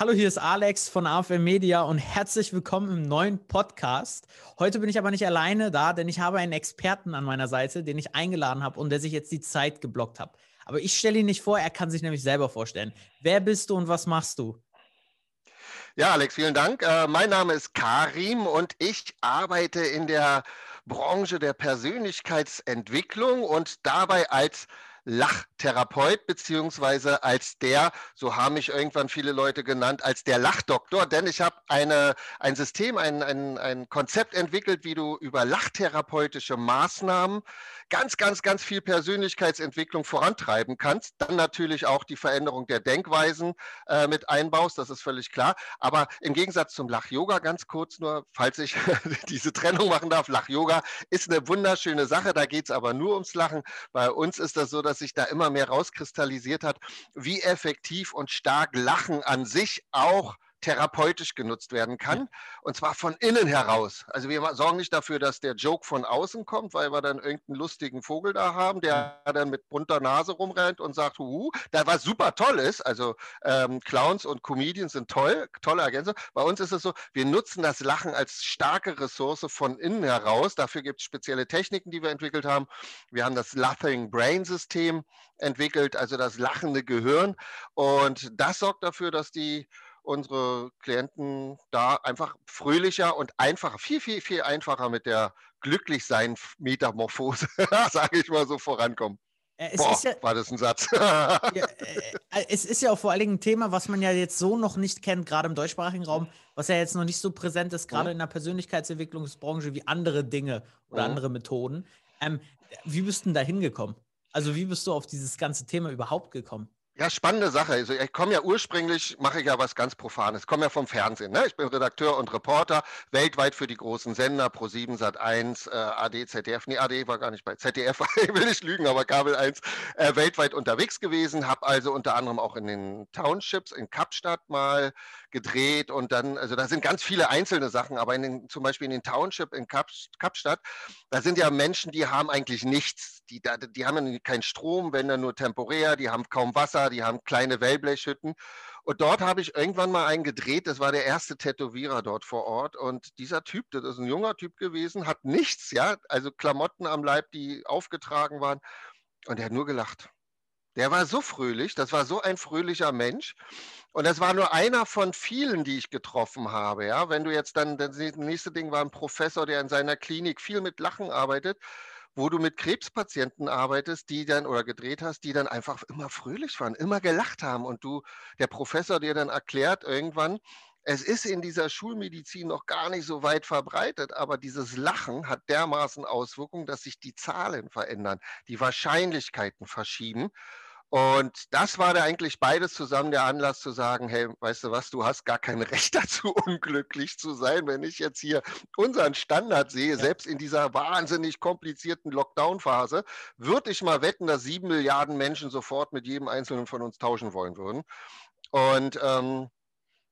Hallo, hier ist Alex von AFM Media und herzlich willkommen im neuen Podcast. Heute bin ich aber nicht alleine da, denn ich habe einen Experten an meiner Seite, den ich eingeladen habe und der sich jetzt die Zeit geblockt hat. Aber ich stelle ihn nicht vor, er kann sich nämlich selber vorstellen. Wer bist du und was machst du? Ja, Alex, vielen Dank. Äh, mein Name ist Karim und ich arbeite in der Branche der Persönlichkeitsentwicklung und dabei als Lachtherapeut, beziehungsweise als der, so haben mich irgendwann viele Leute genannt, als der Lachdoktor, denn ich habe eine, ein System, ein, ein, ein Konzept entwickelt, wie du über lachtherapeutische Maßnahmen ganz, ganz, ganz viel Persönlichkeitsentwicklung vorantreiben kannst. Dann natürlich auch die Veränderung der Denkweisen äh, mit einbaust, das ist völlig klar. Aber im Gegensatz zum Lach-Yoga, ganz kurz nur, falls ich diese Trennung machen darf, Lach-Yoga ist eine wunderschöne Sache, da geht es aber nur ums Lachen. Bei uns ist das so, dass sich da immer mehr rauskristallisiert hat, wie effektiv und stark Lachen an sich auch therapeutisch genutzt werden kann. Und zwar von innen heraus. Also wir sorgen nicht dafür, dass der Joke von außen kommt, weil wir dann irgendeinen lustigen Vogel da haben, der dann mit bunter Nase rumrennt und sagt, huhu, da was super toll ist. Also ähm, Clowns und Comedians sind toll, tolle Ergänzung. Bei uns ist es so, wir nutzen das Lachen als starke Ressource von innen heraus. Dafür gibt es spezielle Techniken, die wir entwickelt haben. Wir haben das Laughing Brain System entwickelt, also das lachende Gehirn. Und das sorgt dafür, dass die unsere Klienten da einfach fröhlicher und einfacher, viel, viel, viel einfacher mit der Glücklichsein-Metamorphose, sage ich mal so, vorankommen. Äh, es Boah, ja, war das ein Satz? ja, äh, äh, es ist ja auch vor allen Dingen ein Thema, was man ja jetzt so noch nicht kennt, gerade im deutschsprachigen Raum, was ja jetzt noch nicht so präsent ist, gerade mhm. in der Persönlichkeitsentwicklungsbranche wie andere Dinge oder mhm. andere Methoden. Ähm, wie bist du denn da hingekommen? Also wie bist du auf dieses ganze Thema überhaupt gekommen? Ja, spannende Sache. Also ich komme ja ursprünglich, mache ich ja was ganz Profanes. Ich komme ja vom Fernsehen. Ne? Ich bin Redakteur und Reporter weltweit für die großen Sender, Pro7, Sat1, äh, AD, ZDF. Nee, AD war gar nicht bei ZDF, ich will nicht lügen, aber Kabel 1 äh, weltweit unterwegs gewesen. Habe also unter anderem auch in den Townships in Kapstadt mal gedreht und dann, also da sind ganz viele einzelne Sachen, aber in den, zum Beispiel in den Township in Kap, Kapstadt, da sind ja Menschen, die haben eigentlich nichts. Die, die haben keinen Strom, wenn dann nur temporär, die haben kaum Wasser die haben kleine Wellblechhütten. Und dort habe ich irgendwann mal einen gedreht, das war der erste Tätowierer dort vor Ort. Und dieser Typ, das ist ein junger Typ gewesen, hat nichts, ja, also Klamotten am Leib, die aufgetragen waren. Und er hat nur gelacht. Der war so fröhlich, das war so ein fröhlicher Mensch. Und das war nur einer von vielen, die ich getroffen habe. Ja, wenn du jetzt dann, das nächste Ding war ein Professor, der in seiner Klinik viel mit Lachen arbeitet wo du mit Krebspatienten arbeitest, die dann oder gedreht hast, die dann einfach immer fröhlich waren, immer gelacht haben und du, der Professor dir dann erklärt irgendwann, es ist in dieser Schulmedizin noch gar nicht so weit verbreitet, aber dieses Lachen hat dermaßen Auswirkungen, dass sich die Zahlen verändern, die Wahrscheinlichkeiten verschieben. Und das war da eigentlich beides zusammen der Anlass zu sagen, hey, weißt du was, du hast gar kein Recht dazu, unglücklich zu sein. Wenn ich jetzt hier unseren Standard sehe, ja. selbst in dieser wahnsinnig komplizierten Lockdown-Phase, würde ich mal wetten, dass sieben Milliarden Menschen sofort mit jedem Einzelnen von uns tauschen wollen würden. Und ähm,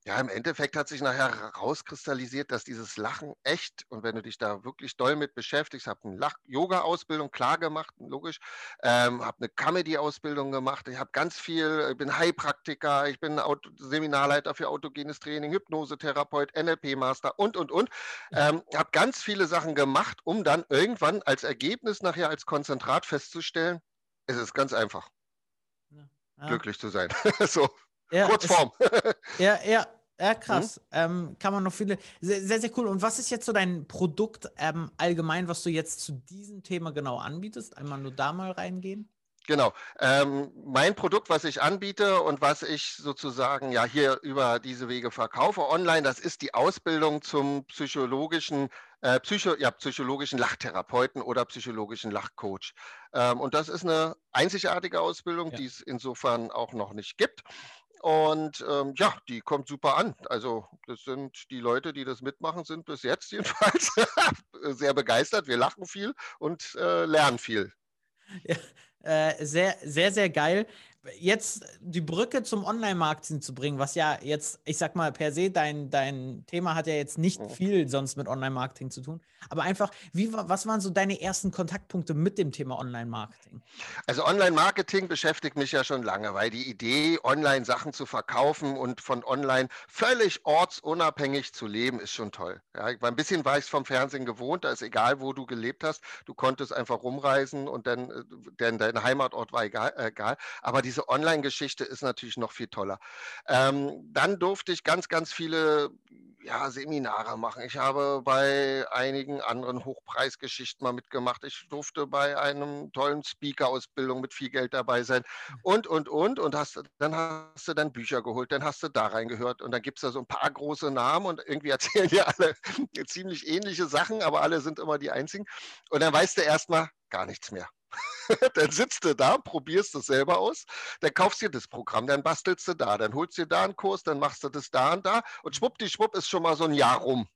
ja, im Endeffekt hat sich nachher herauskristallisiert, dass dieses Lachen echt, und wenn du dich da wirklich doll mit beschäftigst, habe eine Yoga-Ausbildung klar gemacht, logisch, ähm, habe eine Comedy-Ausbildung gemacht, ich habe ganz viel, ich bin Heilpraktiker, ich bin Auto Seminarleiter für autogenes Training, Hypnosetherapeut, NLP-Master und, und, und. Ähm, habe ganz viele Sachen gemacht, um dann irgendwann als Ergebnis nachher als Konzentrat festzustellen, es ist ganz einfach, ja. glücklich zu sein. so. Ja, Kurzform. Ist, ja, ja, ja, krass. Mhm. Ähm, kann man noch viele. Sehr, sehr, sehr, cool. Und was ist jetzt so dein Produkt ähm, allgemein, was du jetzt zu diesem Thema genau anbietest? Einmal nur da mal reingehen. Genau. Ähm, mein Produkt, was ich anbiete und was ich sozusagen ja hier über diese Wege verkaufe online, das ist die Ausbildung zum psychologischen, äh, Psycho, ja, psychologischen Lachtherapeuten oder psychologischen Lachcoach. Ähm, und das ist eine einzigartige Ausbildung, ja. die es insofern auch noch nicht gibt. Und ähm, ja, die kommt super an. Also das sind die Leute, die das mitmachen, sind bis jetzt jedenfalls sehr begeistert. Wir lachen viel und äh, lernen viel. Ja, äh, sehr, sehr, sehr geil. Jetzt die Brücke zum Online-Marketing zu bringen, was ja jetzt, ich sag mal, per se, dein, dein Thema hat ja jetzt nicht viel sonst mit Online-Marketing zu tun. Aber einfach, wie, was waren so deine ersten Kontaktpunkte mit dem Thema Online-Marketing? Also Online-Marketing beschäftigt mich ja schon lange, weil die Idee, Online-Sachen zu verkaufen und von online völlig ortsunabhängig zu leben, ist schon toll. Ja, ein bisschen war ich es vom Fernsehen gewohnt, da ist egal, wo du gelebt hast, du konntest einfach rumreisen und dann, äh, denn dein Heimatort war egal. egal. Aber diese diese Online-Geschichte ist natürlich noch viel toller. Ähm, dann durfte ich ganz, ganz viele ja, Seminare machen. Ich habe bei einigen anderen Hochpreisgeschichten mal mitgemacht. Ich durfte bei einem tollen Speaker-Ausbildung mit viel Geld dabei sein hm. und, und, und. Und hast, dann hast du dann Bücher geholt, dann hast du da reingehört und dann gibt es da so ein paar große Namen und irgendwie erzählen die alle ziemlich ähnliche Sachen, aber alle sind immer die einzigen. Und dann weißt du erstmal gar nichts mehr. dann sitzt du da, probierst es selber aus, dann kaufst du dir das Programm, dann bastelst du da, dann holst du dir da einen Kurs, dann machst du das da und da und schwuppdischwupp ist schon mal so ein Jahr rum.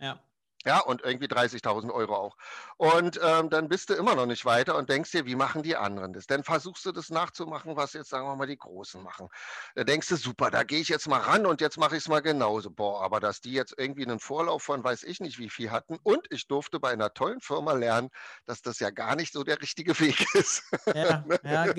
Ja. Ja, und irgendwie 30.000 Euro auch. Und ähm, dann bist du immer noch nicht weiter und denkst dir, wie machen die anderen das? Dann versuchst du das nachzumachen, was jetzt, sagen wir mal, die Großen machen. Da denkst du, super, da gehe ich jetzt mal ran und jetzt mache ich es mal genauso. Boah, aber dass die jetzt irgendwie einen Vorlauf von weiß ich nicht wie viel hatten und ich durfte bei einer tollen Firma lernen, dass das ja gar nicht so der richtige Weg ist. Ja, ja,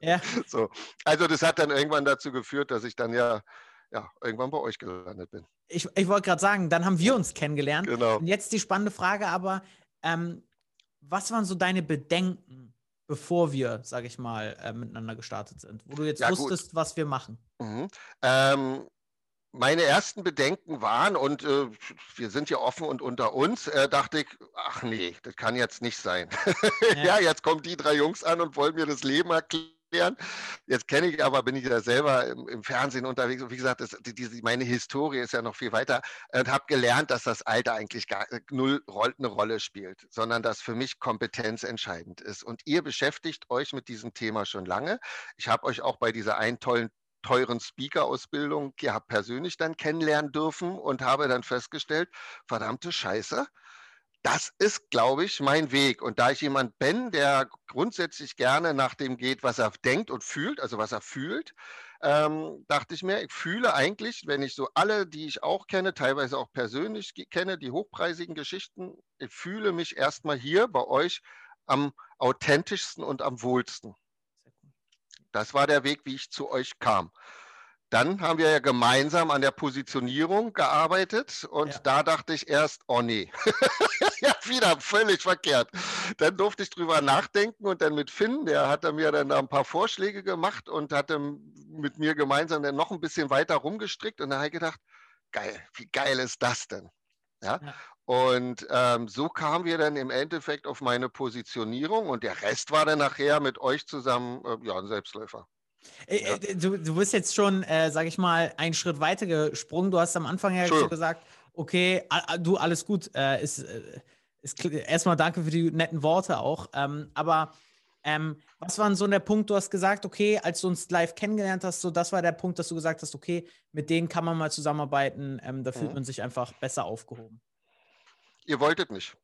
ja. So. Also das hat dann irgendwann dazu geführt, dass ich dann ja ja, irgendwann bei euch gelandet bin. Ich, ich wollte gerade sagen, dann haben wir uns kennengelernt. Genau. Und jetzt die spannende Frage aber, ähm, was waren so deine Bedenken, bevor wir, sage ich mal, äh, miteinander gestartet sind? Wo du jetzt ja, wusstest, gut. was wir machen? Mhm. Ähm, meine ersten Bedenken waren, und äh, wir sind ja offen und unter uns, äh, dachte ich, ach nee, das kann jetzt nicht sein. Ja. ja. jetzt kommen die drei Jungs an und wollen mir das Leben erklären erklären. Jetzt kenne ich aber, bin ich ja selber im, im Fernsehen unterwegs und wie gesagt, das, die, meine Historie ist ja noch viel weiter und habe gelernt, dass das Alter eigentlich gar äh, null eine Rolle spielt, sondern dass für mich Kompetenz entscheidend ist. Und ihr beschäftigt euch mit diesem Thema schon lange. Ich habe euch auch bei dieser einen tollen teuren Speaker-Ausbildung ja persönlich dann kennenlernen dürfen und habe dann festgestellt, verdammte Scheiße, das ist, glaube ich, mein Weg. Und da ich jemand bin, der grundsätzlich gerne nach dem geht, was er denkt und fühlt, also was er fühlt, ähm, dachte ich mir, ich fühle eigentlich, wenn ich so alle, die ich auch kenne, teilweise auch persönlich kenne, die hochpreisigen Geschichten, ich fühle mich erstmal hier bei euch am authentischsten und am wohlsten. Das war der Weg, wie ich zu euch kam. Dann haben wir ja gemeinsam an der Positionierung gearbeitet und ja. da dachte ich erst, oh nee, ja, wieder völlig verkehrt. Dann durfte ich drüber nachdenken und dann mit Finn, der hat mir dann ein paar Vorschläge gemacht und hatte mit mir gemeinsam dann noch ein bisschen weiter rumgestrickt und da habe ich gedacht, geil, wie geil ist das denn? Ja. ja. Und ähm, so kamen wir dann im Endeffekt auf meine Positionierung und der Rest war dann nachher mit euch zusammen äh, ja, ein Selbstläufer. Äh, ja. Äh, du, du bist jetzt schon, äh, sag ich mal, einen Schritt weiter gesprungen. Du hast am Anfang ja schon gesagt, okay, du, alles gut. Äh, ist, äh, ist, erstmal danke für die netten Worte auch. Ähm, aber ähm, was war denn so der Punkt? Du hast gesagt, okay, als du uns live kennengelernt hast, so das war der Punkt, dass du gesagt hast, okay, mit denen kann man mal zusammenarbeiten, ähm, da fühlt mhm. man sich einfach besser aufgehoben. Ihr wolltet nicht.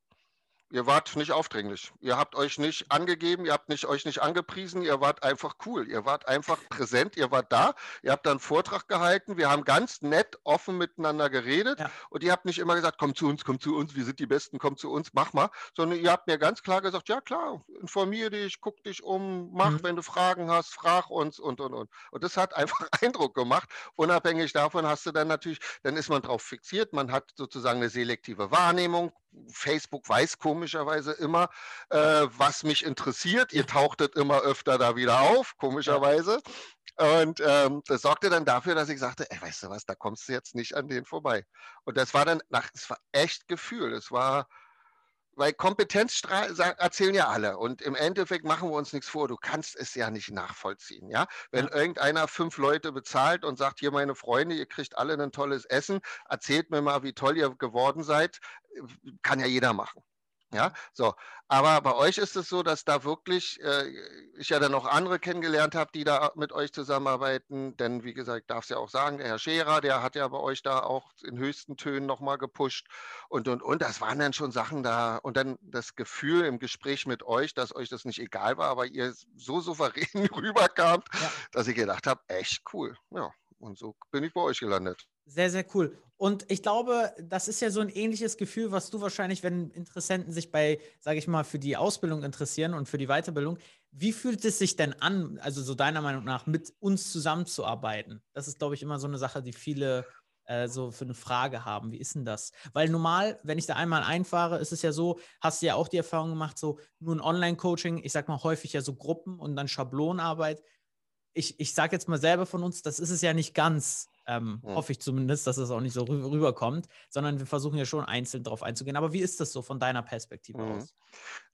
Ihr wart nicht aufdringlich. Ihr habt euch nicht angegeben, ihr habt nicht, euch nicht angepriesen, ihr wart einfach cool. Ihr wart einfach präsent, ihr wart da, ihr habt dann einen Vortrag gehalten, wir haben ganz nett, offen miteinander geredet ja. und ihr habt nicht immer gesagt, komm zu uns, komm zu uns, wir sind die Besten, komm zu uns, mach mal, sondern ihr habt mir ganz klar gesagt, ja klar, informier dich, guck dich um, mach, mhm. wenn du Fragen hast, frag uns und, und, und. Und das hat einfach Eindruck gemacht. Unabhängig davon hast du dann natürlich, dann ist man drauf fixiert, man hat sozusagen eine selektive Wahrnehmung, Facebook weiß komischerweise immer, äh, was mich interessiert. Ihr tauchtet immer öfter da wieder auf, komischerweise. Und ähm, das sorgte dann dafür, dass ich sagte, ey, weißt du was, da kommst du jetzt nicht an den vorbei. Und das war dann, nach, es war echt Gefühl. Es war, weil Kompetenz erzählen ja alle und im Endeffekt machen wir uns nichts vor, du kannst es ja nicht nachvollziehen, ja? Wenn ja. irgendeiner fünf Leute bezahlt und sagt, hier meine Freunde, ihr kriegt alle ein tolles Essen, erzählt mir mal, wie toll ihr geworden seid, kann ja jeder machen. Ja, so. Aber bei euch ist es so, dass da wirklich äh, ich ja dann noch andere kennengelernt habe, die da mit euch zusammenarbeiten. Denn wie gesagt, darf es ja auch sagen, der Herr Scherer, der hat ja bei euch da auch in höchsten Tönen nochmal gepusht und und und. Das waren dann schon Sachen da. Und dann das Gefühl im Gespräch mit euch, dass euch das nicht egal war, aber ihr so souverän rüberkamt, ja. dass ich gedacht habe, echt cool. Ja. Und so bin ich bei euch gelandet. Sehr, sehr cool. Und ich glaube, das ist ja so ein ähnliches Gefühl, was du wahrscheinlich, wenn Interessenten sich bei, sage ich mal, für die Ausbildung interessieren und für die Weiterbildung, wie fühlt es sich denn an, also so deiner Meinung nach, mit uns zusammenzuarbeiten? Das ist, glaube ich, immer so eine Sache, die viele äh, so für eine Frage haben. Wie ist denn das? Weil normal, wenn ich da einmal einfahre, ist es ja so, hast du ja auch die Erfahrung gemacht, so nur ein Online-Coaching, ich sag mal häufig ja so Gruppen und dann Schablonarbeit. Ich, ich sage jetzt mal selber von uns, das ist es ja nicht ganz. Ähm, hm. Hoffe ich zumindest, dass es auch nicht so rü rüberkommt, sondern wir versuchen ja schon einzeln darauf einzugehen. Aber wie ist das so von deiner Perspektive hm. aus?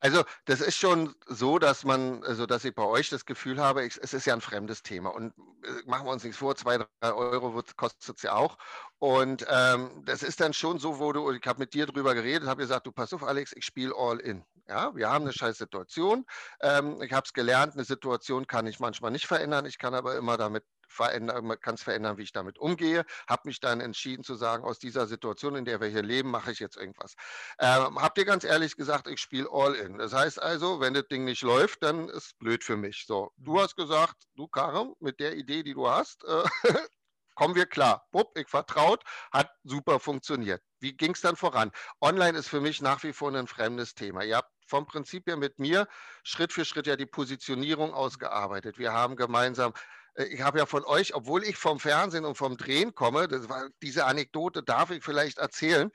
Also, das ist schon so, dass man, also dass ich bei euch das Gefühl habe, ich, es ist ja ein fremdes Thema. Und äh, machen wir uns nichts vor, zwei, drei Euro kostet es ja auch. Und ähm, das ist dann schon so, wo du, ich habe mit dir drüber geredet, habe gesagt, du pass auf, Alex, ich spiele all in. Ja, wir haben eine scheiß Situation. Ähm, ich habe es gelernt, eine Situation kann ich manchmal nicht verändern. Ich kann aber immer damit verändern, kann es verändern, wie ich damit umgehe. Habe mich dann entschieden zu sagen, aus dieser Situation, in der wir hier leben, mache ich jetzt irgendwas. Ähm, habt ihr ganz ehrlich gesagt, ich spiele all in. Das heißt also, wenn das Ding nicht läuft, dann ist es blöd für mich. So, du mhm. hast gesagt, du Karim, mit der Idee, die du hast, äh, kommen wir klar. Bupp, ich vertraut, hat super funktioniert. Wie ging es dann voran? Online ist für mich nach wie vor ein fremdes Thema. Ihr habt vom Prinzip her mit mir Schritt für Schritt ja die Positionierung ausgearbeitet. Wir haben gemeinsam ich habe ja von euch, obwohl ich vom Fernsehen und vom Drehen komme, war, diese Anekdote darf ich vielleicht erzählen,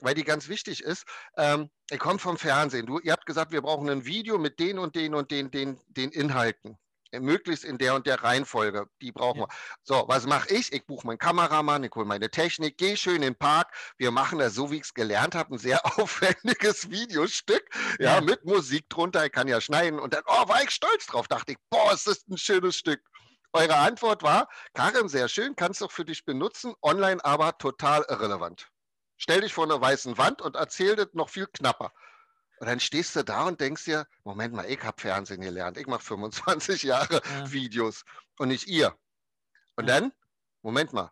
weil die ganz wichtig ist. Ähm, ich komme vom Fernsehen. Du, ihr habt gesagt, wir brauchen ein Video mit den und den und den, den, den Inhalten. Äh, möglichst in der und der Reihenfolge. Die brauchen ja. wir. So, was mache ich? Ich buche meinen Kameramann, ich hole meine Technik, gehe schön in den Park. Wir machen das so, wie ich es gelernt habe, ein sehr aufwendiges Videostück, ja, ja, mit Musik drunter. Ich kann ja schneiden. Und dann, oh, war ich stolz drauf. Dachte ich, boah, ist das ein schönes Stück. Eure Antwort war, Karim, sehr schön, kannst du für dich benutzen, online aber total irrelevant. Stell dich vor einer weißen Wand und erzähl das noch viel knapper. Und dann stehst du da und denkst dir, Moment mal, ich habe Fernsehen gelernt, ich mache 25 Jahre ja. Videos und nicht ihr. Und ja. dann, Moment mal,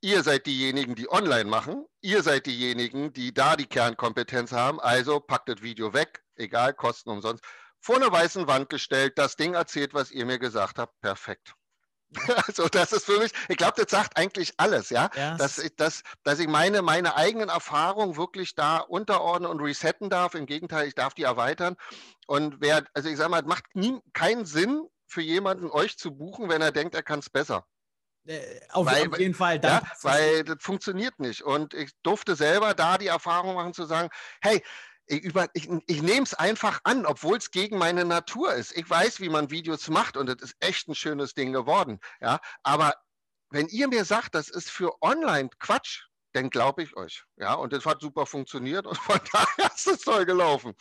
ihr seid diejenigen, die online machen, ihr seid diejenigen, die da die Kernkompetenz haben, also packt das Video weg, egal, Kosten umsonst, vor einer weißen Wand gestellt, das Ding erzählt, was ihr mir gesagt habt, perfekt. Also das ist für mich, ich glaube, das sagt eigentlich alles, ja. ja. Dass, ich, dass, dass ich meine, meine eigenen Erfahrungen wirklich da unterordnen und resetten darf. Im Gegenteil, ich darf die erweitern. Und wer, also ich sage mal, es macht nie, keinen Sinn für jemanden, euch zu buchen, wenn er denkt, er kann es besser. Äh, auf, weil, auf, jeden Fall. Ja, weil das funktioniert nicht. Und ich durfte selber da die Erfahrung machen zu sagen, hey, ich, ich, ich nehme es einfach an, obwohl es gegen meine Natur ist. Ich weiß, wie man Videos macht und es ist echt ein schönes Ding geworden. Ja, aber wenn ihr mir sagt, das ist für online Quatsch, dann glaube ich euch. Ja, und das hat super funktioniert und von daher ist es toll gelaufen.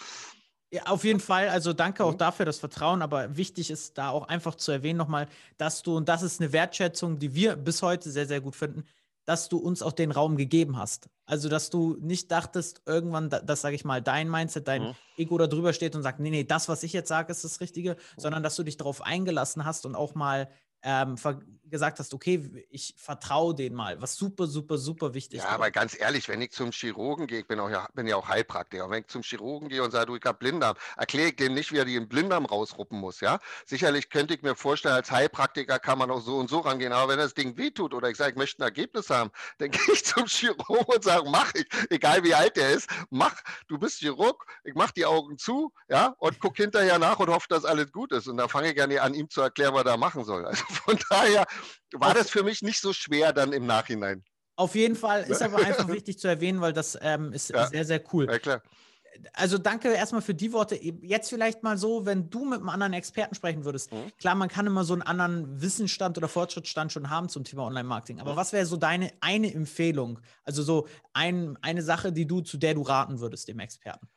Ja, auf jeden Fall. Also danke auch mhm. dafür das Vertrauen. Aber wichtig ist da auch einfach zu erwähnen nochmal, dass du, und das ist eine Wertschätzung, die wir bis heute sehr, sehr gut finden, dass du uns auch den Raum gegeben hast. Also, dass du nicht dachtest, irgendwann, dass, sage ich mal, dein Mindset, dein mhm. Ego da drüber steht und sagt, nee, nee, das, was ich jetzt sage, ist das Richtige, sondern dass du dich darauf eingelassen hast und auch mal ähm, gesagt hast, okay, ich vertraue denen mal, was super, super, super wichtig ist. Ja, aber ganz ehrlich, wenn ich zum Chirurgen gehe, ich bin, auch, ja, bin ja auch Heilpraktiker, wenn ich zum Chirurgen gehe und sage, du, ich habe Blinddarm, erkläre ich dem nicht, wie er den Blinddarm rausruppen muss, ja. Sicherlich könnte ich mir vorstellen, als Heilpraktiker kann man auch so und so rangehen, aber wenn das Ding wehtut oder ich sage, ich möchte ein Ergebnis haben, dann gehe ich zum Chirurgen und sage, mach ich, egal wie alt der ist, mach, du bist Chirurg, ich mach die Augen zu, ja, und guck hinterher nach und hoffe, dass alles gut ist. Und da fange ich gerne an, ihm zu erklären, was er machen soll. Also von daher war das für mich nicht so schwer dann im Nachhinein. Auf jeden Fall ist aber einfach wichtig zu erwähnen, weil das ähm, ist ja. sehr, sehr cool. Ja, klar. Also danke erstmal für die Worte. Jetzt vielleicht mal so, wenn du mit einem anderen Experten sprechen würdest. Mhm. Klar, man kann immer so einen anderen Wissensstand oder Fortschrittsstand schon haben zum Thema Online-Marketing. Aber mhm. was wäre so deine eine Empfehlung? Also so ein, eine Sache, die du, zu der du raten würdest, dem Experten?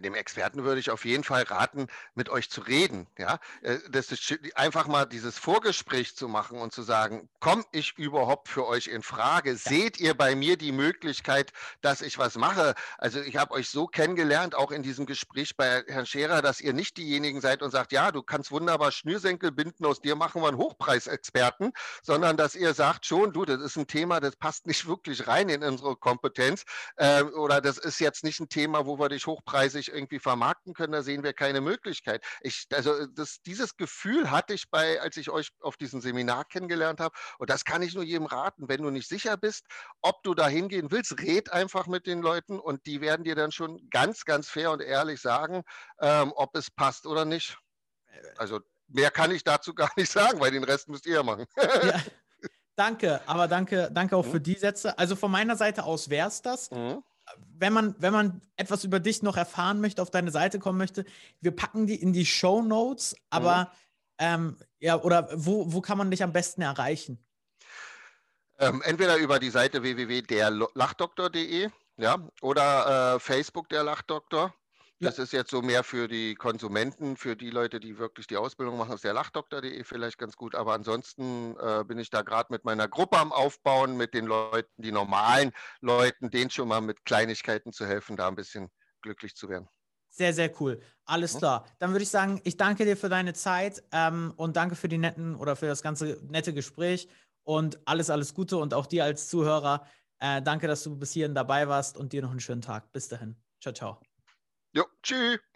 Dem Experten würde ich auf jeden Fall raten, mit euch zu reden. Ja, äh, das ist einfach mal dieses Vorgespräch zu machen und zu sagen, komme ich überhaupt für euch in Frage? Seht ihr bei mir die Möglichkeit, dass ich was mache? Also ich habe euch so kennengelernt, auch in diesem Gespräch bei Herrn Scherer, dass ihr nicht diejenigen seid und sagt, ja, du kannst wunderbar Schnürsenkel binden, aus dir machen wir einen Hochpreisexperten, sondern dass ihr sagt, schon, du, das ist ein Thema, das passt nicht wirklich rein in unsere Kompetenz äh, oder das ist jetzt nicht ein Thema, wo wir dich hochpreisig sich irgendwie vermarkten können, da sehen wir keine Möglichkeit. Ich, also äh, das, dieses Gefühl hatte ich bei, als ich euch auf diesem Seminar kennengelernt habe. Und das kann ich nur jedem raten. Wenn du nicht sicher bist, ob du da hingehen willst, red einfach mit den Leuten und die werden dir dann schon ganz, ganz fair und ehrlich sagen, ähm, ob es passt oder nicht. Also mehr kann ich dazu gar nicht sagen, weil den Rest müsst ihr ja machen. ja. Danke, aber danke, danke auch mhm. für die Sätze. Also von meiner Seite aus wäre es das. Mhm wenn man, wenn man etwas über dich noch erfahren möchte, auf deine Seite kommen möchte, wir packen die in die Show Notes, aber mhm. ähm, ja, oder wo, wo kann man dich am besten erreichen? Ähm, entweder über die Seite www.derlachdoktor.de ja, oder äh, Facebook der Lachdoktor. Das ist jetzt so mehr für die Konsumenten, für die Leute, die wirklich die Ausbildung machen, ist der lachdoktor.de vielleicht ganz gut. Aber ansonsten äh, bin ich da gerade mit meiner Gruppe am Aufbauen, mit den Leuten, die normalen Leuten, denen schon mal mit Kleinigkeiten zu helfen, da ein bisschen glücklich zu werden. Sehr, sehr cool. Alles ja. klar. Dann würde ich sagen, ich danke dir für deine Zeit ähm, und danke für die netten oder für das ganze nette Gespräch und alles, alles Gute und auch dir als Zuhörer. Äh, danke, dass du bis hierhin dabei warst und dir noch einen schönen Tag. Bis dahin. Ciao, ciao. Jo, tschüss.